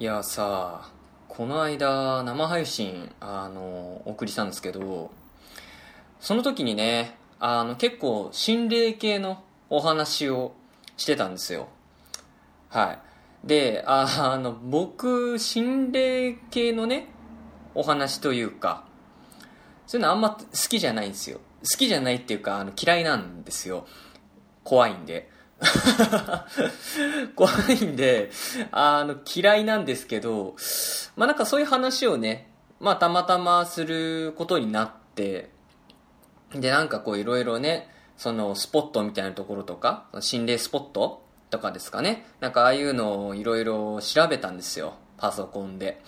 いやさこの間生配信あのお送りしたんですけどその時にねあの結構心霊系のお話をしてたんですよ。はい。であの僕心霊系のねお話というかそういうのあんま好きじゃないんですよ。好きじゃないっていうかあの嫌いなんですよ。怖いんで。怖いんで、あの、嫌いなんですけど、まあなんかそういう話をね、まあたまたますることになって、でなんかこういろいろね、そのスポットみたいなところとか、心霊スポットとかですかね。なんかああいうのをいろいろ調べたんですよ。パソコンで。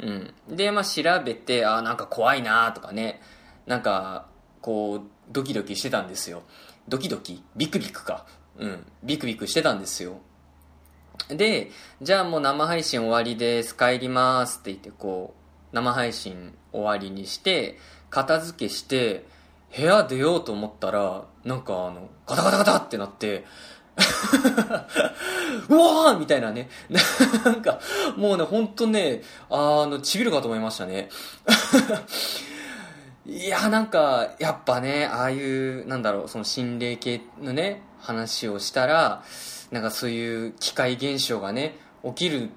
うん。で、まあ調べて、あなんか怖いなとかね。なんか、こう、ドキドキしてたんですよ。ドキドキ？ビクビクか。うん、ビクビクしてたんですよ。で、じゃあもう生配信終わりです、帰りますって言って、こう、生配信終わりにして、片付けして、部屋出ようと思ったら、なんかあの、ガタガタガタってなって、うわーみたいなね。なんか、もうね、ほんとね、あの、ちびるかと思いましたね。いや、なんか、やっぱね、ああいう、なんだろう、その心霊系のね、話をしたら、なんかそういう機械現象がね、起きるん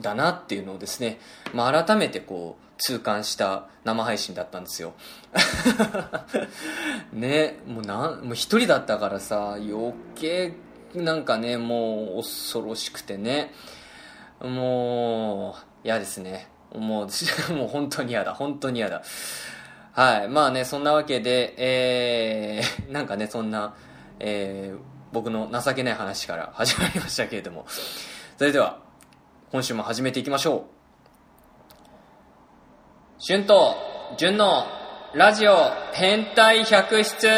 だなっていうのをですね、まあ、改めてこう、痛感した生配信だったんですよ。ね、もうな、もう一人だったからさ、余計、なんかね、もう恐ろしくてね、もう、嫌ですね。もう、もう本当に嫌だ、本当に嫌だ。はい。まあね、そんなわけで、えー、なんかね、そんな、えー、僕の情けない話から始まりましたけれども。それでは、今週も始めていきましょう。春と純のラジオ変態百出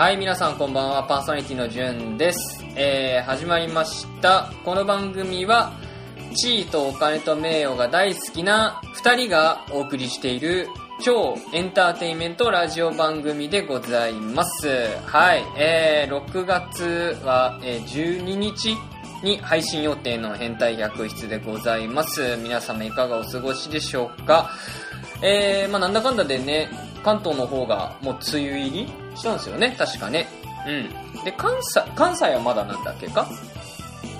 はい、皆さんこんばんは、パーソナリティのじゅんです。えー、始まりました。この番組は、地位とお金と名誉が大好きな2人がお送りしている超エンターテインメントラジオ番組でございます。はい、えー、6月は、え、12日に配信予定の変態百室でございます。皆様いかがお過ごしでしょうかえー、まあなんだかんだでね、関東の方がもう梅雨入りしたんですよね、確かね。うん。で、関西、関西はまだなんだっけか？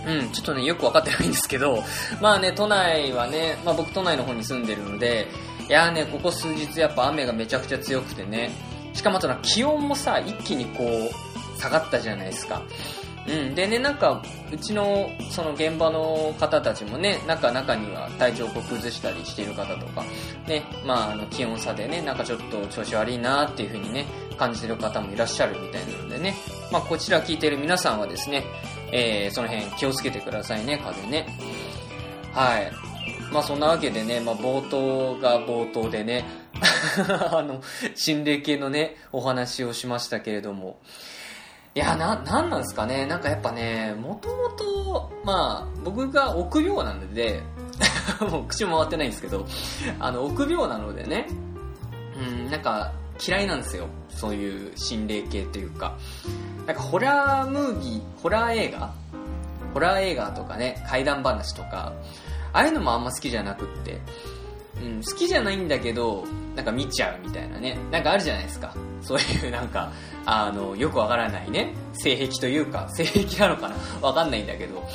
うん、ちょっとね、よくわかってないんですけど、まあね、都内はね、まあ僕都内の方に住んでるので、いやーね、ここ数日やっぱ雨がめちゃくちゃ強くてね、しかもあとな、気温もさ、一気にこう、下がったじゃないですか。うん、でね、なんか、うちの、その現場の方たちもね、なんか中には体調を崩したりしている方とか、ね、まあ、あの、気温差でね、なんかちょっと調子悪いなっていう風にね、感じてる方もいらっしゃるみたいなのでね、まあ、こちら聞いてる皆さんはですね、えー、その辺気をつけてくださいね、風ね。はい。まあ、そんなわけでね、まあ、冒頭が冒頭でね、あの、心霊系のね、お話をしましたけれども、や、な、なんなんですかね？なんかやっぱね、もともと、まあ、僕が臆病なので、もう口も回ってないんですけど、あの、臆病なのでね、うん、なんか嫌いなんですよ。そういう心霊系というか。なんかホラームービー、ホラー映画？ホラー映画とかね、怪談話とか、ああいうのもあんま好きじゃなくって、うん、好きじゃないんだけど、なんか見ちゃうみたいなね。なんかあるじゃないですか。そういうなんか、あの、よくわからないね、性癖というか、性癖なのかなわかんないんだけど、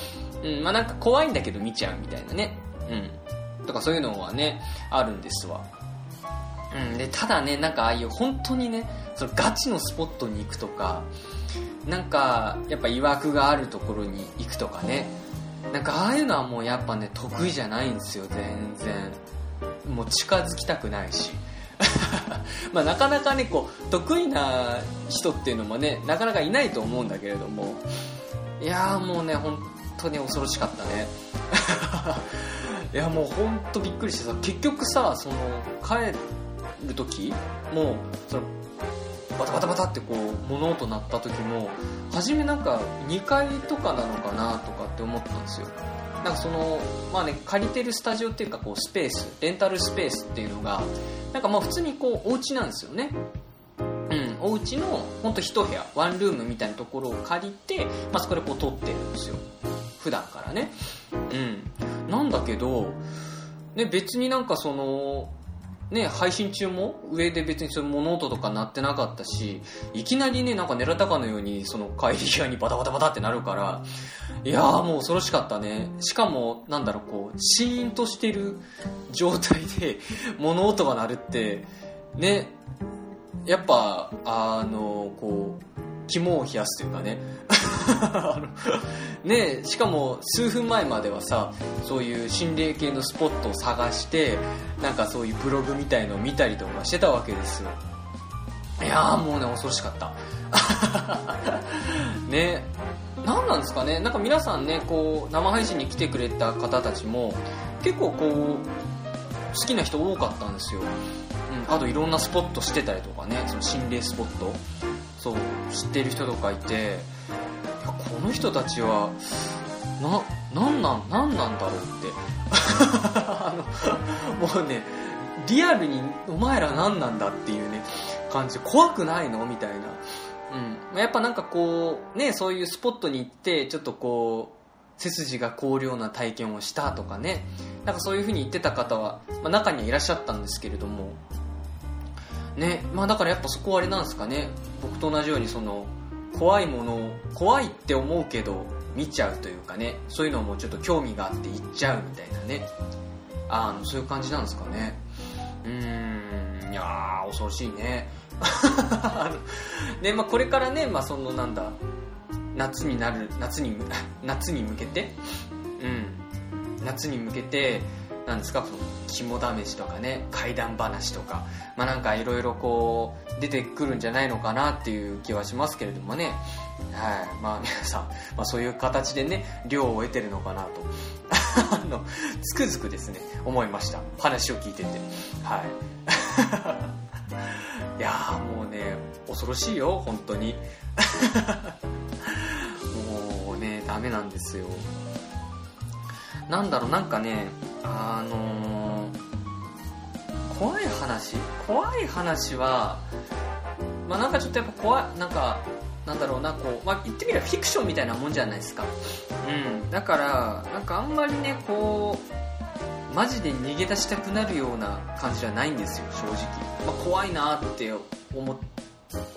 うん、まあなんか怖いんだけど見ちゃうみたいなね。うん。とかそういうのはね、あるんですわ。うん、で、ただね、なんかああいう本当にね、そのガチのスポットに行くとか、なんか、やっぱ曰くがあるところに行くとかね、なんかああいうのはもうやっぱね、得意じゃないんですよ、全然。もう近づきたくないし。まあなかなかね、こう、得意な人っていうのもね、なかなかいないと思うんだけれども、いやーもうね、本当に恐ろしかったね。いやもう本当びっくりしてさ、結局さ、その、帰る時もう、その、バタバタバタってこう物音鳴った時も初めなんか2階とかなのかなとかって思ったんですよなんかその、まあね、借りてるスタジオっていうかこうスペースレンタルスペースっていうのがなんかまあ普通にこうお家なんですよね。うん。お家のほんと一部屋ワンルームみたいなところを借りて、まあ、そこでこう撮ってるんですよ。普段からね。うん。なんだけどね別になんかそのね、配信中も上で別にそういう物音とか鳴ってなかったし、いきなりね、なんか狙ったかのように、その帰り際にバタバタバタってなるから、いやーもう恐ろしかったね。しかも、なんだろう、こう、シーンとしてる状態で物音が鳴るって、ね、やっぱ、あの、こう、肝を冷やすというかね。ねしかも数分前まではさそういう心霊系のスポットを探してなんかそういうブログみたいのを見たりとかしてたわけですよ。いやーもうね恐ろしかった。ね。何なんですかね。なんか皆さんねこう生配信に来てくれた方たちも結構こう好きな人多かったんですよ、うん、あといろんなスポットしてたりとかねその心霊スポット。そう知ってる人とかいていやこの人たちはななんなんなんなんだろうって。あのもうねリアルにお前ら何なんだっていうね感じ。怖くないの？みたいな。うん、やっぱなんかこうねそういうスポットに行ってちょっとこう背筋が凍るような体験をしたとかね。なんかそういう風に言ってた方は、まあ、中にはいらっしゃったんですけれども。ねまあだからやっぱそこはあれなんですかね。僕と同じようにその怖いものを怖いって思うけど見ちゃうというかね。そういうのもちょっと興味があって行っちゃうみたいなね。あのそういう感じなんですかね。うーんいやー恐ろしいね。ねまあ、これからね、まあ、そのなんだ夏になる夏に 夏に向けて？うん。夏に向けてなんですか肝試しとかね怪談話とかまあなんかいろいろこう出てくるんじゃないのかなっていう気はしますけれどもね。はい。まあ皆さん、まあ、そういう形でね量を得てるのかなと。あのつくづくですね思いました。話を聞いてて。はい。いやもうね恐ろしいよ本当に。もうねダメなんですよ。なんだろうなんかねあのー、怖い話？怖い話は、まあ、なんかちょっとやっぱ怖いなんかなんだろうなこう、まあ、言ってみればフィクションみたいなもんじゃないですか。うん。だからなんかあんまりねこうマジで逃げ出したくなるような感じじゃないんですよ正直、まあ、怖いなって思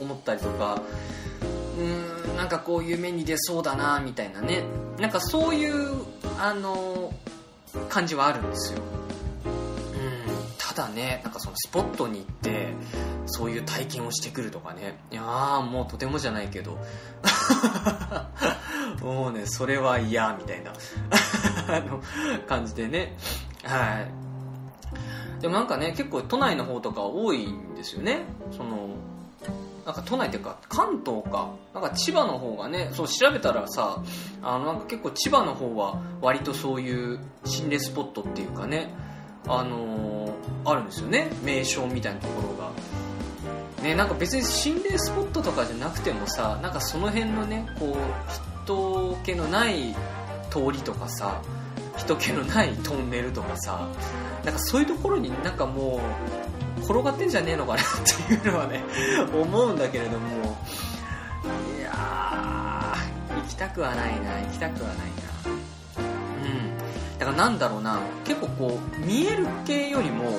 思ったりとか。うーんなんかこう夢に出そうだなみたいなね。なんかそういうあの感じはあるんですよ。だね、なんかそのスポットに行って、そういう体験をしてくるとかね。いやーもうとてもじゃないけど。もうね、それは嫌、みたいな あの感じでね。はい。でもなんかね、結構都内の方とか多いんですよね。その、なんか都内っていうか関東かなんか千葉の方がねそう調べたらさあのなんか結構千葉の方は割とそういう心霊スポットっていうかねあのー、あるんですよね。名称みたいなところが。ねなんか別に心霊スポットとかじゃなくてもさなんかその辺のねこう人気のない通りとかさ人気のないトンネルとかさなんかそういうところになんかもう転がってんじゃねえのかなっていうのはね思うんだけれども。いやー行きたくはないな行きたくはないな。だからなんだろうな結構こう見える系よりも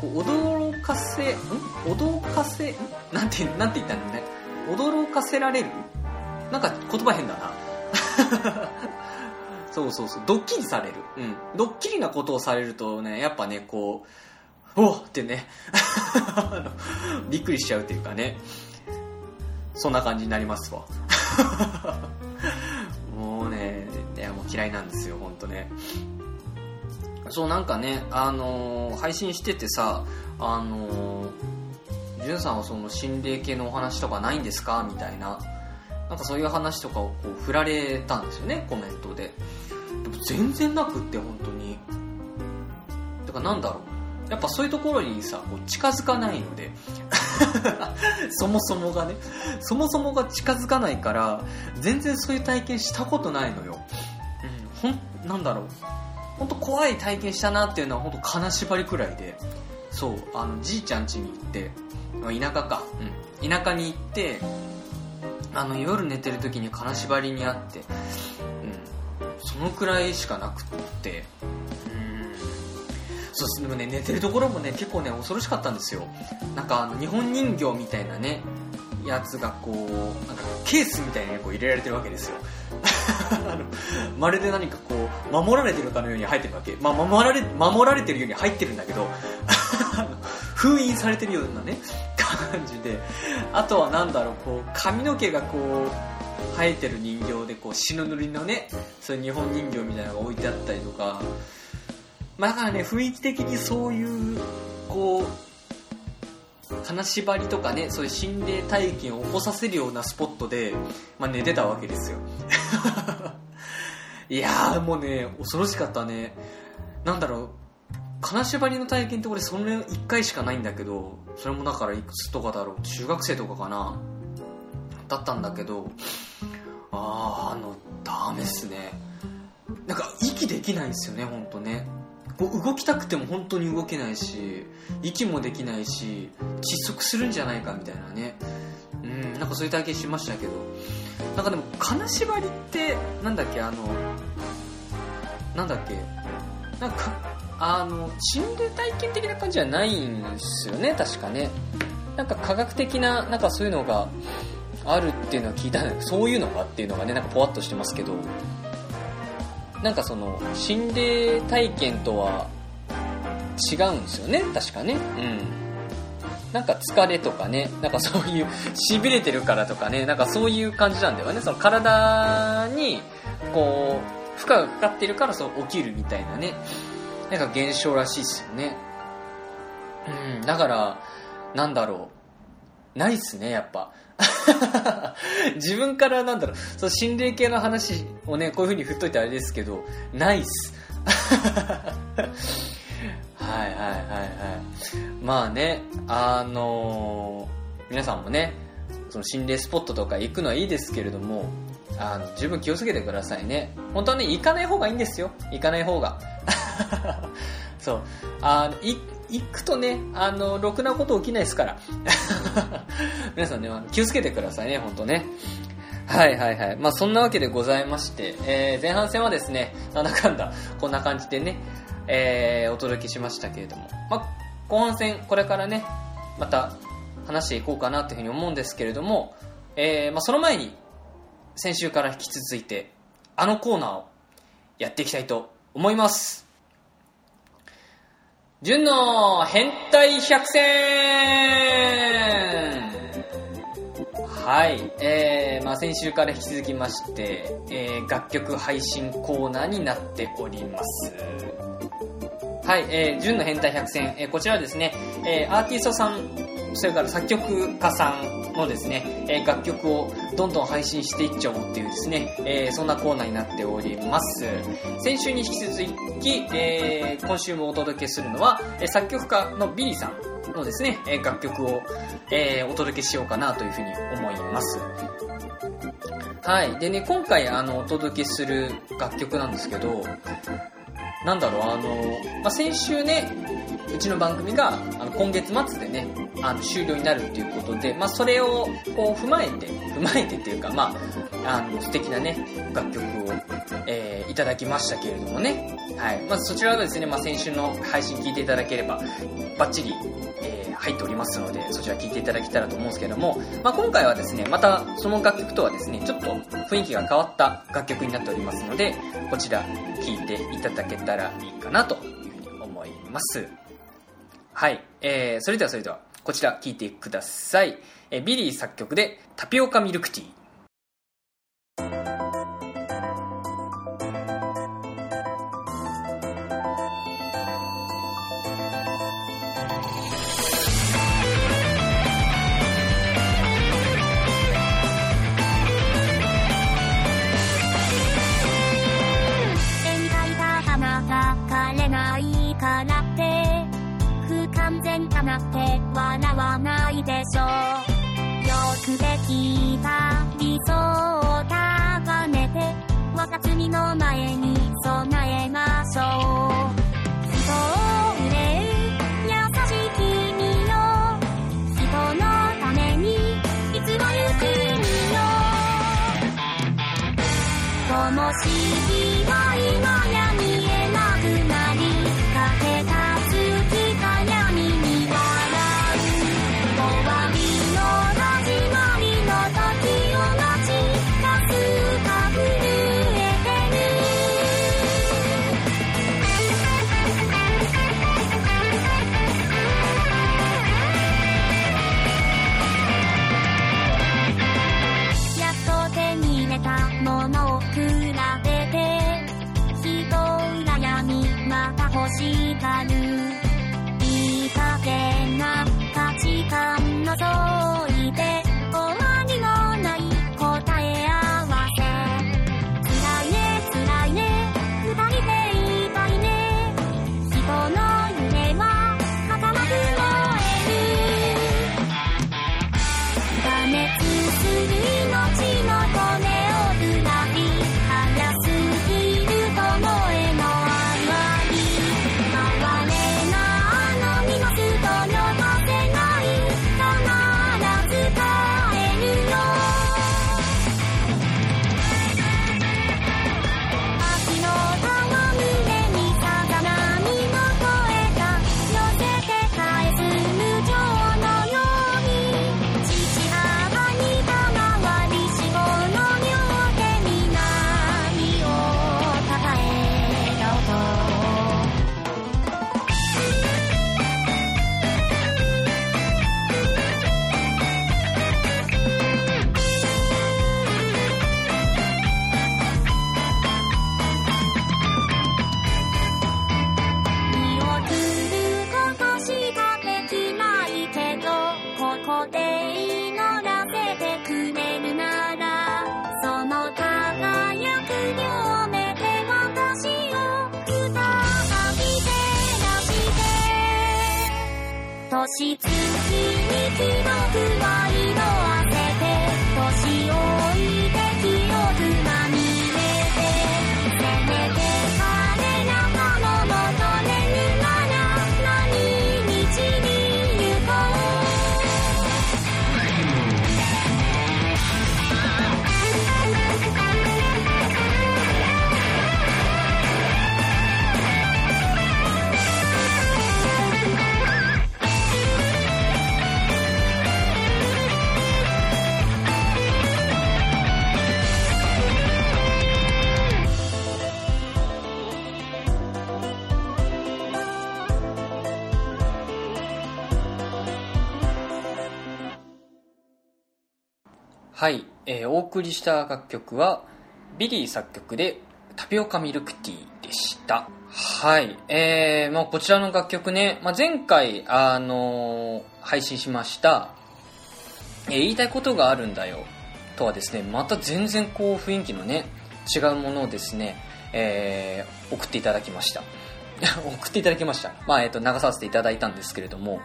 こう驚かせん？驚かせんなんてなんて言ったんだろうね。驚かせられる？なんか言葉変だな。そうそうそう。ドッキリされる。うん。ドッキリなことをされるとね、やっぱね、こう、おってね。びっくりしちゃうっていうかね。そんな感じになりますわ。嫌いなんですよ本当ね。そうなんかねあのー、配信しててさあのー、じゅんさんはその心霊系のお話とかないんですか？みたいな。なんかそういう話とかをこう振られたんですよねコメントで。でも全然なくって本当に。だからなんだろう。やっぱそういうところにさこう近づかないので。そもそもがね。そもそもが近づかないから全然そういう体験したことないのよ、ほんなんだろう。本当怖い体験したなっていうのは本当金縛りくらいで。そうあのじいちゃん家に行って田舎か、うん、田舎に行ってあの夜寝てる時に金縛りにあって、うん、そのくらいしかなくって。そうでもね寝てるところもね結構ね恐ろしかったんですよ。なんかあの日本人形みたいなねやつがこうなんかケースみたいにこう入れられてるわけですよ。まるで何かこう守られてるかのように入ってるわけ、まあ、守られ守られてるように入ってるんだけど 封印されてるようなね感じで。あとは何だろうこう髪の毛がこう生えてる人形でこう白塗りのねそういう日本人形みたいなのが置いてあったりとか。まあだからね雰囲気的にそういうこう金縛りとかねそういう心霊体験を起こさせるようなスポットで、まあ、寝てたわけですよ。いやーもうね恐ろしかったね。なんだろう金縛りの体験って俺その1回しかないんだけどそれもだからいくつとかだろう中学生とかかなだったんだけどあああのダメっすね。なんか息できないんすよねほんとね。こう動きたくても本当に動けないし息もできないし窒息するんじゃないかみたいなね。なんかそういう体験しましたけど。なんかでも金縛りってなんだっけあのなんだっけ。なんかあの心霊体験的な感じじゃないんですよね確かね。なんか科学的ななんかそういうのがあるっていうのは聞いたんだけどそういうのがっていうのがねなんかぽわっとしてますけど。なんかその心霊体験とは違うんですよね確かね。うん。なんか疲れとかねなんかそういう しびれてるからとかねなんかそういう感じなんだよね。その体にこう負荷がかかってるからそう起きるみたいなね。なんか現象らしいっすよね。うんだからなんだろう。ないっすねやっぱ。自分からなんだろう、その心霊系の話をね、こういう風に振っといてあれですけど、ないっす。はいはいはいはい。まあね、あのー、皆さんもね、その心霊スポットとか行くのはいいですけれども、あの、十分気をつけてくださいね。本当はね、行かない方がいいんですよ。行かない方が。そう。あの、行くとね、あの、ろくなこと起きないですから。皆さんね、気をつけてくださいね、ほんとね。はいはいはい。まあそんなわけでございまして、えー、前半戦はですね、なんだかんだ、こんな感じでね、えー、お届けしましたけれども、まあ後半戦、これからね、また話していこうかなというふうに思うんですけれども、えー、まあその前に、先週から引き続いて、あのコーナーをやっていきたいと思います。純の変態百選はい、えー、まあ先週から引き続きまして、えー、楽曲配信コーナーになっております。はい、えー、純の変態百選、えー、こちらはですね、えー、アーティストさん、それから作曲家さんのですね、えー、楽曲をどんどん配信していっちゃおうっていうですね、えー、そんなコーナーになっております。先週に引き続き、えー、今週もお届けするのは、え作曲家のビリーさんのですね、え楽曲を、えーお届けしようかなというふうに思います。はい。でね、今回あの、お届けする楽曲なんですけど、なんだろう、あの、まあ、先週ね、うちの番組があの今月末でね、あの終了になるっていうことで、まあ、それをこう踏まえて、踏まえてっていうか、まあ、の素敵なね、楽曲を、えー、いただきましたけれどもね。はい。まずそちらはですね、まあ、先週の配信聞いていただければ、バッチリ、えー、入っておりますので、そちら聞いていただけたらと思うんですけども、まあ、今回はですね、またその楽曲とはですね、ちょっと雰囲気が変わった楽曲になっておりますので、こちら聞いていただけたらいいかなというふうに思います。はい。えー、それではそれでは、こちら聞いてください。えー、ビリー作曲でタピオカミルクティー。ないかなって。不完全かなって笑わないでしょよくできた理想を束ねて若罪の前に備えましょう。し月に記録は色あせて年老いはい、えーお送りした楽曲はビリー作曲でタピオカミルクティーでした。はいえーまあ、こちらの楽曲ね、まあ、前回、あのー配信しました、えー言いたいことがあるんだよとはですねまた全然こう雰囲気のね違うものをですね、えー送っていただきました。送っていただきました。まあえっ、と流させていただいたんですけれども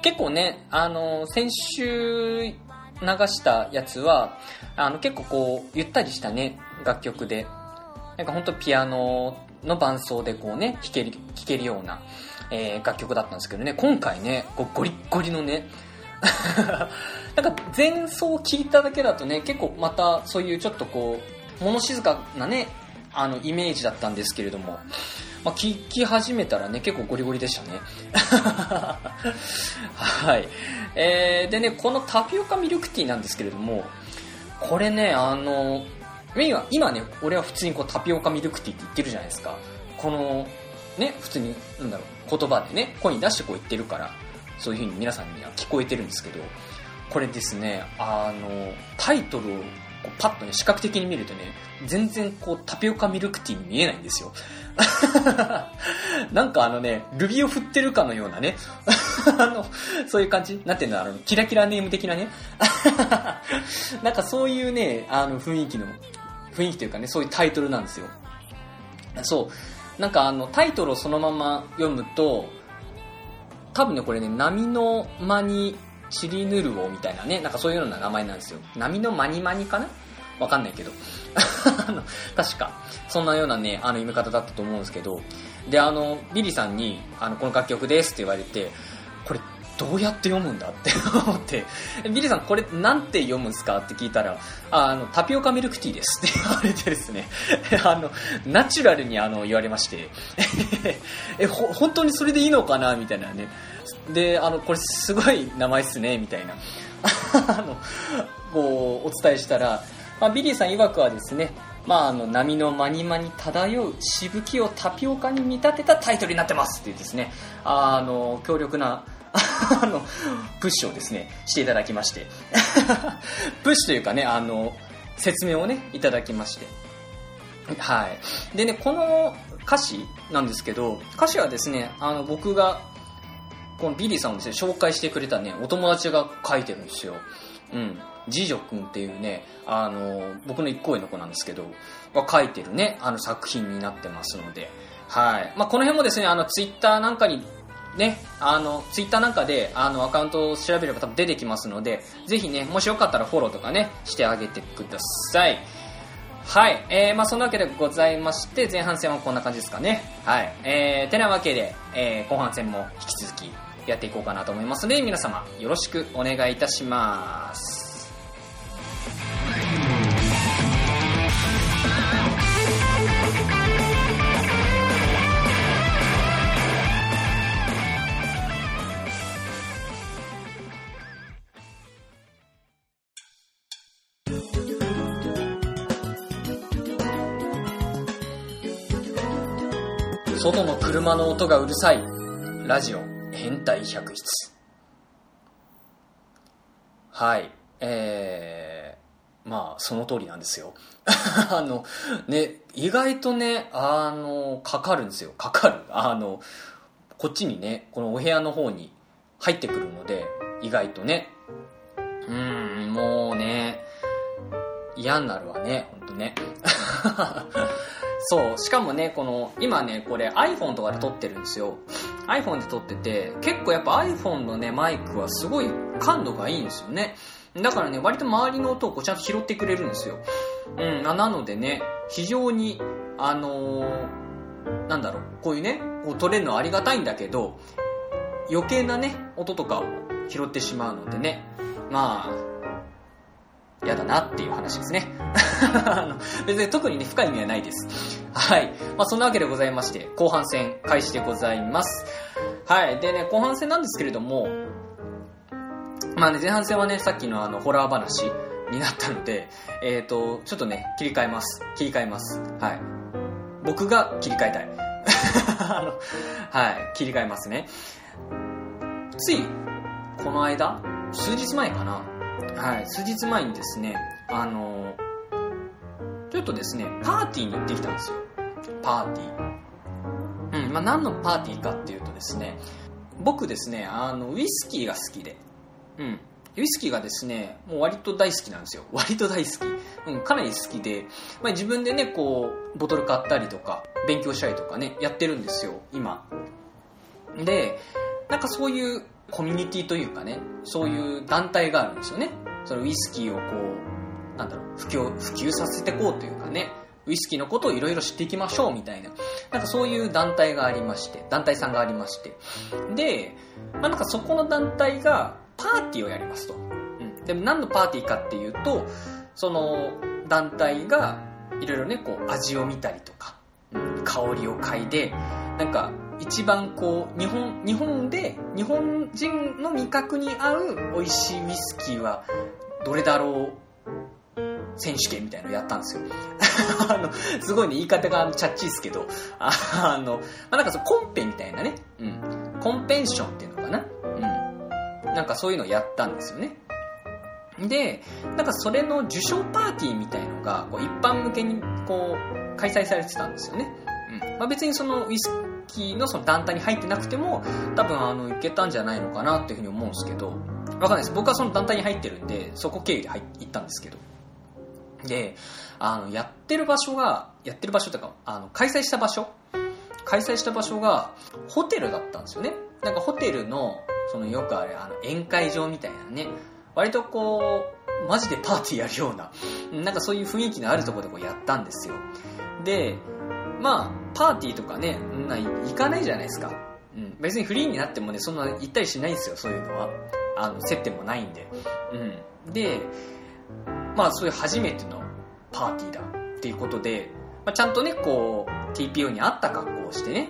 結構ね、あの先週流したやつは、あの、結構こう、ゆったりしたね、楽曲で、なんかほんとピアノの伴奏でこうね、弾ける、弾けるような、えー楽曲だったんですけどね、今回ね、こうゴリッゴリのね、なんか前奏聞いただけだとね、結構またそういうちょっとこう、物静かなね、あの、イメージだったんですけれども、まあ、聞き始めたらね、結構ゴリゴリでしたね。はい。えー、でね、このタピオカミルクティーなんですけれども、これね、あの、今、今ね、俺は普通にこうタピオカミルクティーって言ってるじゃないですか。この、ね、普通に、なんだろう、言葉でね、声に出してこう言ってるから、そういう風に皆さんには聞こえてるんですけど、これですね、あの、タイトルをこうパッとね、視覚的に見るとね、全然こうタピオカミルクティーに見えないんですよ。なんかあのね、ルビを振ってるかのようなね、あの、そういう感じなんていうんだろう、キラキラネーム的なね。なんかそういうね、あの雰囲気の、雰囲気というかね、そういうタイトルなんですよ。そう。なんかあの、タイトルをそのまま読むと、多分ね、これね、波の間にチリヌルオみたいなね、なんかそういうような名前なんですよ。波のマニマニかな？わかんないけど。あの確か、そんなようなね、あの読み方だったと思うんですけど、で、あの、ビリーさんに、あの、この楽曲ですって言われて、これ、どうやって読むんだって 思って、ビリーさんこれなんて読むんですかって聞いたら、あの、タピオカミルクティーですって 言われてですね、あの、ナチュラルにあの、言われまして、え、ほ、本当にそれでいいのかな？みたいなね。で、あの、これすごい名前っすね、みたいな。あの、こう、お伝えしたら、まあ、ビリーさん曰くはですね、まあ、あの波の間に間に漂うしぶきをタピオカに見立てたタイトルになってますっていうですねあの強力な あのプッシュをですねしていただきまして。プッシュというかねあの説明をねいただきまして。はい。でねこの歌詞なんですけど歌詞はですねあの僕がこのビリーさんをですね紹介してくれたねお友達が書いてるんですようんジジョ君っていうね、あの、僕の一個上の子なんですけど、が書いてるね、あの作品になってますので、はい。まあ、この辺もですね、あの、ツイッターなんかに、ね、あの、ツイッターなんかで、あの、アカウントを調べれば多分出てきますので、ぜひね、もしよかったらフォローとかね、してあげてください。はい。えー、まあそんなわけでございまして、前半戦はこんな感じですかね。はい。えー、てなわけで、えー、後半戦も引き続きやっていこうかなと思いますので、皆様よろしくお願いいたします。外の車の音がうるさい。ラジオ変態百室。はい。えー、まあ、その通りなんですよ。あの、ね、意外とね、あの、かかるんですよ。かかる。あの、こっちにね、このお部屋の方に入ってくるので、意外とね。うん、もうね、嫌になるわね、ほんとね。そう、しかもね、この、今ね、これ iPhone とかで撮ってるんですよ。iPhone で撮ってて、結構やっぱ iPhone のね、マイクはすごい感度がいいんですよね。だからね、割と周りの音をこうちゃんと拾ってくれるんですよ。うん、なのでね、非常に、あのーなんだろう、こういうね、こう撮れるのはありがたいんだけど、余計なね、音とかを拾ってしまうのでね、まあ、嫌だなっていう話ですね。別に特にね、深い意味はないです。はい。まあ、そんなわけでございまして、後半戦開始でございます。はい。でね、後半戦なんですけれども、まあね、前半戦はね、さっきのあの、ホラー話になったので、えっ、と、ちょっとね、切り替えます。切り替えます。はい。僕が切り替えたい。あの、はい、切り替えますね。つい、この間、数日前かな。はい、数日前にですね、あの、ちょっとですね、パーティーに行ってきたんですよ。パーティー。うん、まあ何のパーティーかっていうとですね、僕ですね、あの、ウイスキーが好きで、うん。ウイスキーがですね、もう割と大好きなんですよ。割と大好き。うん、かなり好きで、まあ、自分でね、こう、ボトル買ったりとか、勉強したりとかね、やってるんですよ、今。で、なんかそういうコミュニティというかね、そういう団体があるんですよね。そのウイスキーをこう、なんだろう、普及、普及させていこうというかね、ウイスキーのことをいろいろ知っていきましょうみたいな、なんかそういう団体がありまして、団体さんがありまして。で、まあなんかそこの団体がパーティーをやりますと。うん。でも何のパーティーかっていうと、その団体がいろいろね、こう味を見たりとか、うん、香りを嗅いで、なんか一番こう、日本、日本で、日本人の味覚に合う美味しいウイスキーはどれだろう選手権みたいなのやったんですよ。あの、すごいね、言い方がチャッチーですけど、あの、まあ、なんかそのコンペみたいなね、うん、コンペンションっていうのかな、うん、なんかそういうのをやったんですよね。で、なんかそれの受賞パーティーみたいのが、こう一般向けにこう、開催されてたんですよね。うん。まあ、別にそのウイスキーのその団体に入ってなくても、多分あの、いけたんじゃないのかなっていうふうに思うんですけど、わかんないです。僕はその団体に入ってるんで、そこ経由で入ったんですけど。で、あの、やってる場所が、やってる場所というか、あの、開催した場所開催した場所が、ホテルだったんですよね。なんかホテルの、そのよくあれ、あの、宴会場みたいなね、割とこう、マジでパーティーやるような、なんかそういう雰囲気のあるとこでこうやったんですよ。で、まあ、パーティーとかね、な行かないじゃないですか。うん。別にフリーになってもね、そんな行ったりしないんですよ、そういうのは。あの、接点もないんで。うん。で、まあそういう初めてのパーティーだっていうことで、まあ、ちゃんとね、こう、TPO に合った格好をしてね、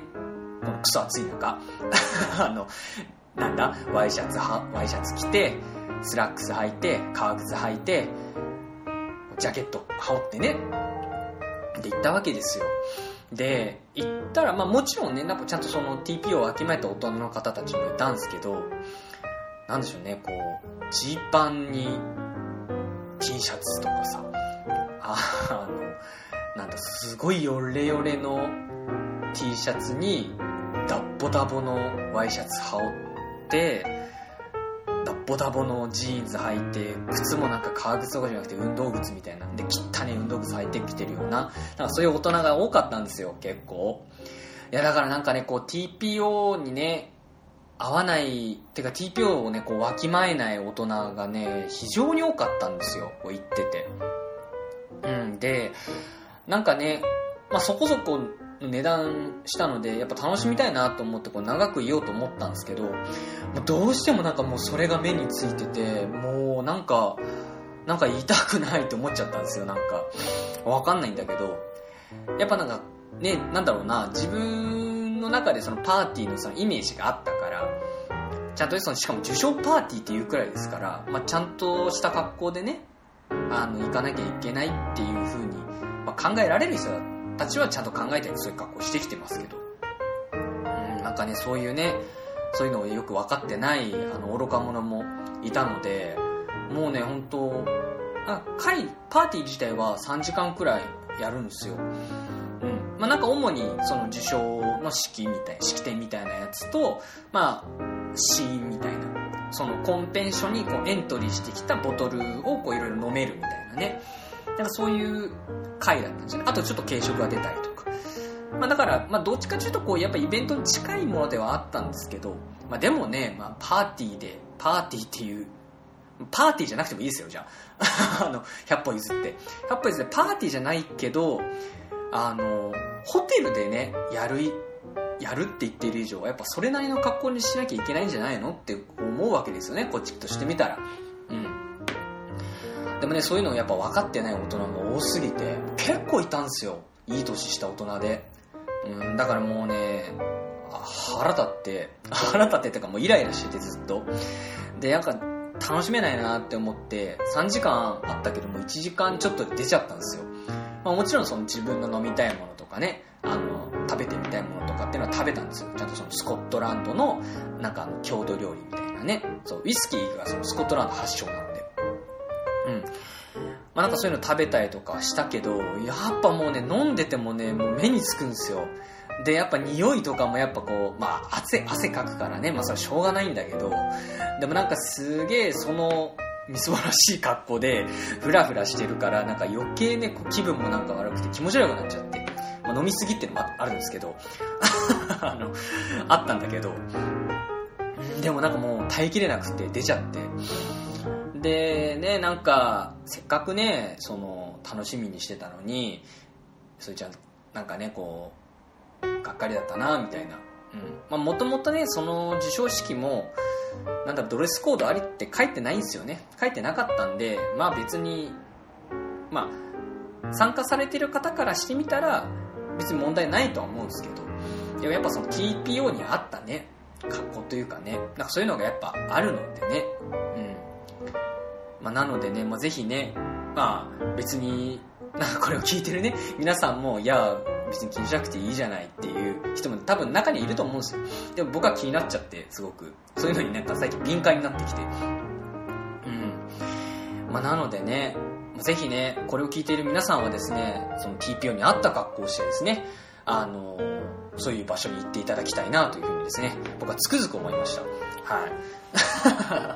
このクソ暑い中、あの、なんだ、ワイシャツは、ワイシャツ着て、スラックス履いて、革靴履いて、ジャケット羽織ってね、で行ったわけですよ。で、行ったら、まあもちろんね、なんかちゃんとその TP をわきまえた大人の方たちもいたんですけど、なんでしょうね、こう、ジーパンに T シャツとかさ、ああの、なんだ、すごいヨレヨレの T シャツに、ダッボダボのワイシャツ羽織って、ダボダボのジーンズ履いて、靴もなんか革靴とかじゃなくて運動靴みたいなんで、汚ね運動靴履いてきてるような、なんかそういう大人が多かったんですよ、結構。いや、だからなんかね、こう TPO にね、合わない、てか TPO をね、こうわきまえない大人がね、非常に多かったんですよ、こう言ってて。うん、で、なんかね、まあ、そこそこ値段したので、やっぱ楽しみたいなと思ってこう長くいようと思ったんですけど、どうしてもなんかもうそれが目についてて、もうなんか、なんか言いたくないって思っちゃったんですよ、なんか。わかんないんだけど、やっぱなんか、ね、なんだろうな、自分の中でそのパーティーのそのイメージがあったから、ちゃんとその、しかも受賞パーティーっていうくらいですから、まあ、ちゃんとした格好でね、あの、行かなきゃいけないっていう風に、まあ、考えられる人たたちはちゃんと考えてそういう格好してきてますけど、うん、なんかね、そういうね、そういうのをよく分かってない、あの、愚か者もいたので、もうね、本当あ会、パーティー自体は3時間くらいやるんですよ。うん。まあなんか主にその受賞の式みたい、式典みたいなやつと、まあ、シーンみたいな、そのコンペンションにこうエントリーしてきたボトルをこういろいろ飲めるみたいなね。なんかそういう会だったんですよね。あとちょっと軽食が出たりとか。まあだから、まあどっちかというとこう、やっぱイベントに近いものではあったんですけど、まあでもね、まあパーティーで、パーティーっていう、パーティーじゃなくてもいいですよ、じゃあ。あの、100歩譲って。100歩譲ってパーティーじゃないけど、あの、ホテルでね、やる、やるって言っている以上は、やっぱそれなりの格好にしなきゃいけないんじゃないのって思うわけですよね、こっちとしてみたら。うん。でもね、そういうのやっぱ分かってない大人も多すぎて、結構いたんですよ。いい年した大人で。うん、だからもうね、腹立って、腹立ってってかもうイライラしててずっと。で、なんか楽しめないなって思って、3時間あったけども1時間ちょっとで出ちゃったんですよ。まあもちろんその自分の飲みたいものとかね、あの、食べてみたいものとかっていうのは食べたんですよ。ちゃんとそのスコットランドの、なんかあの、郷土料理みたいなね。そう、ウイスキーがそのスコットランド発祥なの。うん。まあなんかそういうの食べたりとかしたけど、やっぱもうね、飲んでてもね、もう目につくんですよ。で、やっぱ匂いとかもやっぱこう、まあ汗、汗かくからね、まあそれはしょうがないんだけど、でもなんかすげえその、みすぼらしい格好で、ふらふらしてるから、なんか余計ね、こう気分もなんか悪くて気持ち悪くなっちゃって、まあ飲みすぎってのもああるんですけど、あの、あったんだけど、でもなんかもう耐えきれなくて出ちゃって、で、ね、なんか、せっかくね、その、楽しみにしてたのに、それじゃなんかね、こう、がっかりだったな、みたいな。うん。まあ、もともとね、その授賞式も、なんだ、ドレスコードありって書いてないんですよね。書いてなかったんで、まあ別に、まあ、参加されてる方からしてみたら、別に問題ないとは思うんですけど、でもやっぱその TPO に合ったね、格好というかね、なんかそういうのがやっぱあるのでね、うん。まあ、なのでね、まあ、ぜひね、まあ、別に、な これを聞いてるね、皆さんも、いや、別に気にしなくていいじゃないっていう人も多分中にいると思うんですよ。でも僕は気になっちゃって、すごく。そういうのになんか最近敏感になってきて。うん。まあ、なのでね、ぜひね、これを聞いている皆さんはですね、その TPO に合った格好をしてですね、あの、そういう場所に行っていただきたいなというふうにですね、僕はつくづく思いました。はい。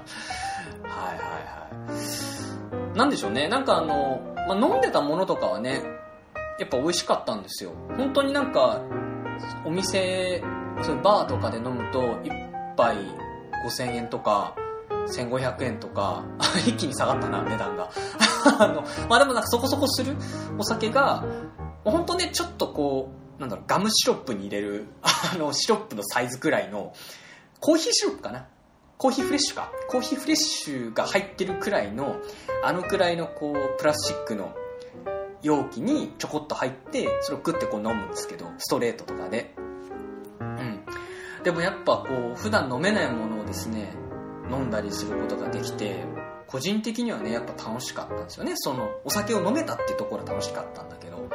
はいはいはい。なんでしょうね、なんかあの、まあ、飲んでたものとかはね、やっぱ美味しかったんですよ。本当になんか、お店、そういうバーとかで飲むと、一杯5000円とか、1500円とか、一気に下がったな、値段が。あの、まあでもなんかそこそこするお酒が、本当ね、ちょっとこう、なんだろう、ガムシロップに入れる、あの、シロップのサイズくらいの、コーヒーシロップかなコーヒーフレッシュか。コーヒーフレッシュが入ってるくらいの、あのくらいのこう、プラスチックの容器にちょこっと入って、それをグッてこう飲むんですけど、ストレートとかで。うん。でもやっぱこう、普段飲めないものをですね、飲んだりすることができて、個人的にはね、やっぱ楽しかったんですよね。その、お酒を飲めたっていうところは楽しかったんだけど、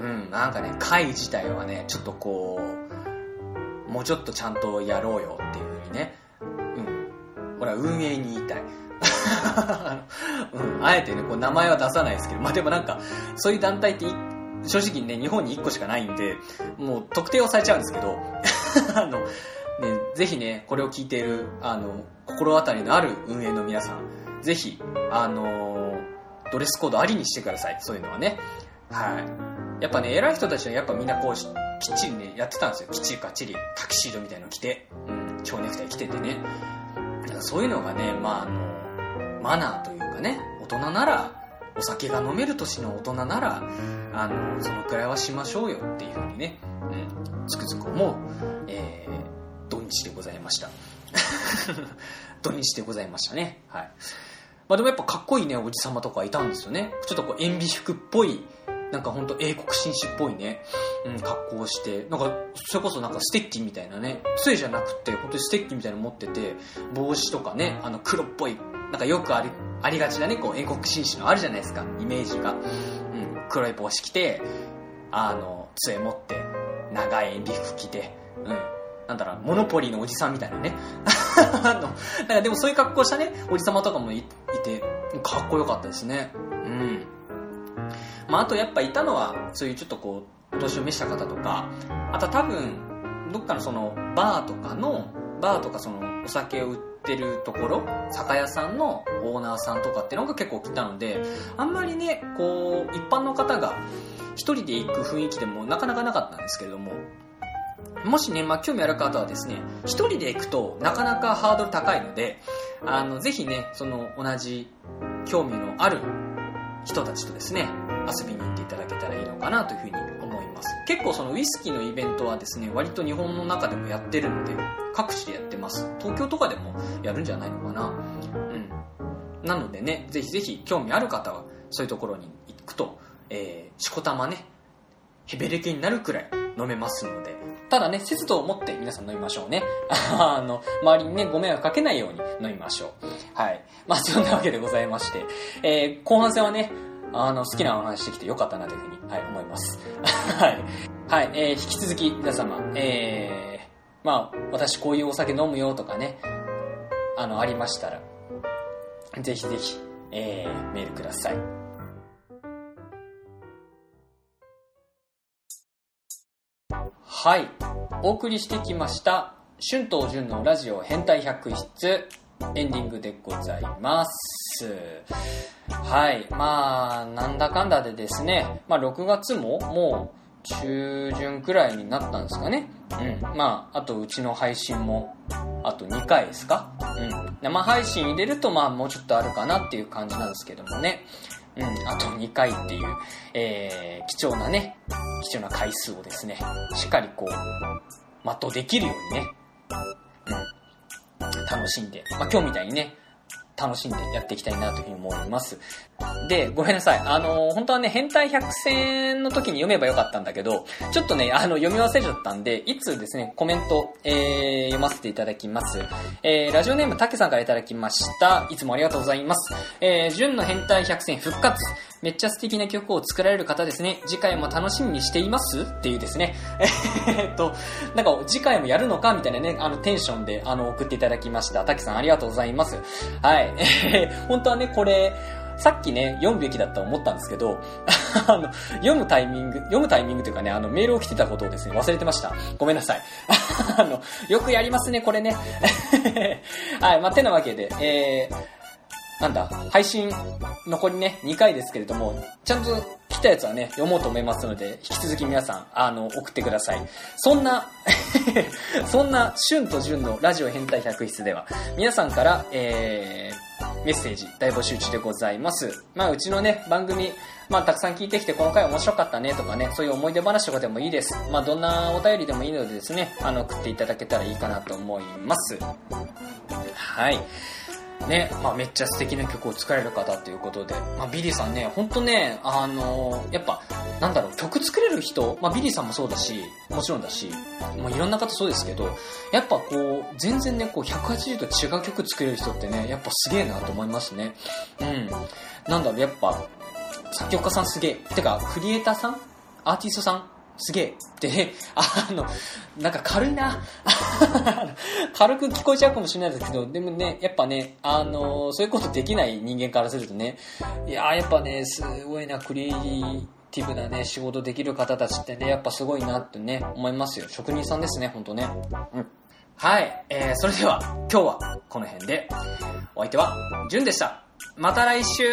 うん、なんかね、会自体はね、ちょっとこう、もうちょっとちゃんとやろうよっていうふうにね、うん、これは運営に言いたい。うん、あえてね、こう名前は出さないですけど、まあでもなんか、そういう団体って正直ね、日本に1個しかないんで、もう特定はされちゃうんですけど、あの、ね、ぜひね、これを聞いている、あの、心当たりのある運営の皆さん、ぜひ、あの、ドレスコードありにしてください。そういうのはね。はい。やっぱね、偉い人たちはやっぱみんなこうし、きっちりね、やってたんですよ。きっちりかっちり、タキシードみたいの着て、うん、蝶ネクタイ着ててね。だからそういうのがね、まああの、マナーというかね、大人なら、お酒が飲める年の大人なら、あの、そのくらいはしましょうよっていうふうにね、うん、つくづく思う、えー、土日でございました。土日でございましたね。はい。まあでもやっぱかっこいいね、おじさまとかいたんですよね。ちょっとこう、塩ビ服っぽい、なんかほんと英国紳士っぽいね、うん、格好をして、なんか、それこそなんかステッキみたいなね、杖じゃなくて、本当にステッキみたいなの持ってて、帽子とかね、あの黒っぽい、なんかよくあり、ありがちなね、こう、英国紳士のあるじゃないですか、イメージが。うん、黒い帽子着て、あの、杖持って、長い塩ビ服着て、うん、なんだろう、モノポリーのおじさんみたいなね。あの、なんかでもそういう格好したね、おじさまとかもいいて、かっこよかったですね。うん。まあ、あとやっぱいたのは、そういうちょっとこう、お年を召した方とか、あと多分、どっかのその、バーとかの、バーとかその、お酒を売ってるところ、酒屋さんのオーナーさんとかっていうのが結構来たので、あんまりね、こう、一般の方が一人で行く雰囲気でもなかなかなかったんですけれども、もしね、まあ、興味ある方はですね、一人で行くとなかなかハードル高いので、あの、ぜひね、その同じ興味のある人たちとですね、遊びに行っていただけたらいいのかなというふうに思います。結構そのウイスキーのイベントはですね、割と日本の中でもやってるので、各地でやってます。東京とかでもやるんじゃないのかな。うん。なのでね、ぜひぜひ興味ある方は、そういうところに行くと、えー、しこたまね、ヘベレケになるくらい飲めますので、ただね、節度を持って皆さん飲みましょうね。あの、周りにね、ご迷惑かけないように飲みましょう。はい。まあ、そんなわけでございまして、えー、後半戦はね、あの、好きなお話できてよかったなというふうに、はい、思います。はい。はい、えー、引き続き皆様、えー、まあ、私こういうお酒飲むよとかね、あの、ありましたら、ぜひぜひ、えー、メールください。はい。お送りしてきました、春と純のラジオ変態百室、エンディングでございます。はい。まあ、なんだかんだでですね、まあ、6月ももう中旬くらいになったんですかね。うん。まあ、あとうちの配信も、あと2回ですかうん。生配信入れると、まあ、もうちょっとあるかなっていう感じなんですけどもね。うん、あと2回っていう、えー、貴重なね、貴重な回数をですね、しっかりこう、全うできるようにね、楽しんで、まあ、今日みたいにね、楽しんでやっていきたいなというふうに思います。で、ごめんなさい。あの本当はね、変態百選の時に読めばよかったんだけど、ちょっとね、あの、読み忘れちゃったんで、いつですね、コメント、えー、読ませていただきます。えー、ラジオネームたけさんからいただきました。いつもありがとうございます。えー、純の変態百選復活。めっちゃ素敵な曲を作られる方ですね。次回も楽しみにしています？っていうですね。えっと、なんか次回もやるのか？みたいなね、あのテンションであの送っていただきました。たけさんありがとうございます。はい。え ー本当はね、これ、さっきね、読むべきだったと思ったんですけど、あの、読むタイミング、読むタイミングというかね、あの、メールを来てたことをですね、忘れてました。ごめんなさい。あの、よくやりますね、これね。はい、まあ、てなわけで、えー、なんだ、配信残りね、2回ですけれども、ちゃんと来たやつはね、読もうと思いますので、引き続き皆さん、あの、送ってください。そんな、そんな、春と純のラジオ変態百室では、皆さんから、えー、メッセージ大募集中でございます。まあ、うちのね、番組、まあ、たくさん聞いてきて、この回面白かったねとかね、そういう思い出話とかでもいいです。まあ、どんなお便りでもいいのでですね、あの、送っていただけたらいいかなと思います。はい。ね、まあめっちゃ素敵な曲を作られる方ということで、まあビリーさんね、ほんとね、あのやっぱ、なんだろう、曲作れる人、まあビリーさんもそうだし、もちろんだし、もういろんな方そうですけど、やっぱこう、全然ね、こう180度違う曲作れる人ってね、やっぱすげえなと思いますね。うん。なんだろう、やっぱ、作曲家さんすげえ。てか、クリエイターさん？アーティストさん？すげえってね、あの、なんか軽いな。軽く聞こえちゃうかもしれないですけど、でもね、やっぱね、あの、そういうことできない人間からするとね、いややっぱね、すごいな、クリエイティブなね、仕事できる方たちってね、やっぱすごいなってね、思いますよ。職人さんですね、ほんとね。うん。はい、えー、それでは、今日はこの辺で、お相手は、じゅんでした。また来週